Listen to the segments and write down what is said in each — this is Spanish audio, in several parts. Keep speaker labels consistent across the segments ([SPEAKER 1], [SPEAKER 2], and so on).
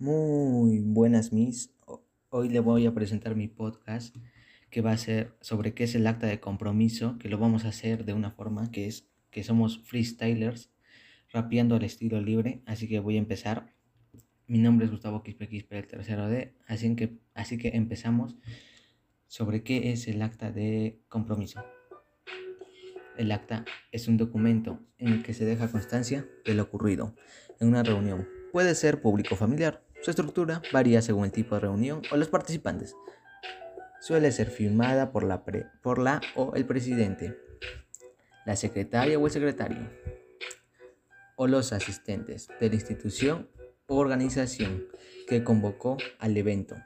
[SPEAKER 1] buenas mis. Hoy le voy a presentar mi podcast que va a ser sobre qué es el acta de compromiso, que lo vamos a hacer de una forma que es que somos freestylers, rapeando al estilo libre, así que voy a empezar. Mi nombre es Gustavo Quispe Quispe, el tercero D, así que, así que empezamos sobre qué es el acta de compromiso. El acta es un documento en el que se deja constancia de lo ocurrido en una reunión. Puede ser público familiar. Su estructura varía según el tipo de reunión o los participantes. Suele ser firmada por la, por la o el presidente, la secretaria o el secretario, o los asistentes de la institución o organización que convocó al evento.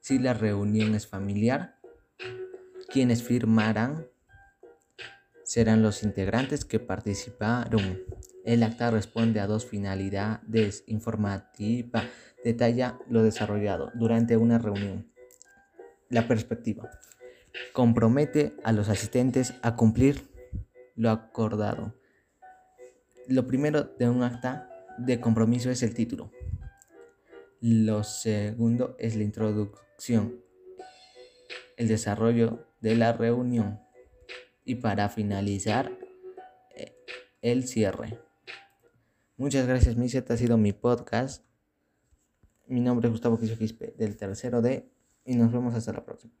[SPEAKER 1] Si la reunión es familiar, quienes firmarán serán los integrantes que participaron. El acta responde a dos finalidades informativa, detalla lo desarrollado durante una reunión. La perspectiva compromete a los asistentes a cumplir lo acordado. Lo primero de un acta de compromiso es el título. Lo segundo es la introducción, el desarrollo de la reunión y para finalizar eh, el cierre. Muchas gracias, Misa. Este ha sido mi podcast. Mi nombre es Gustavo Quispe del tercero D y nos vemos hasta la próxima.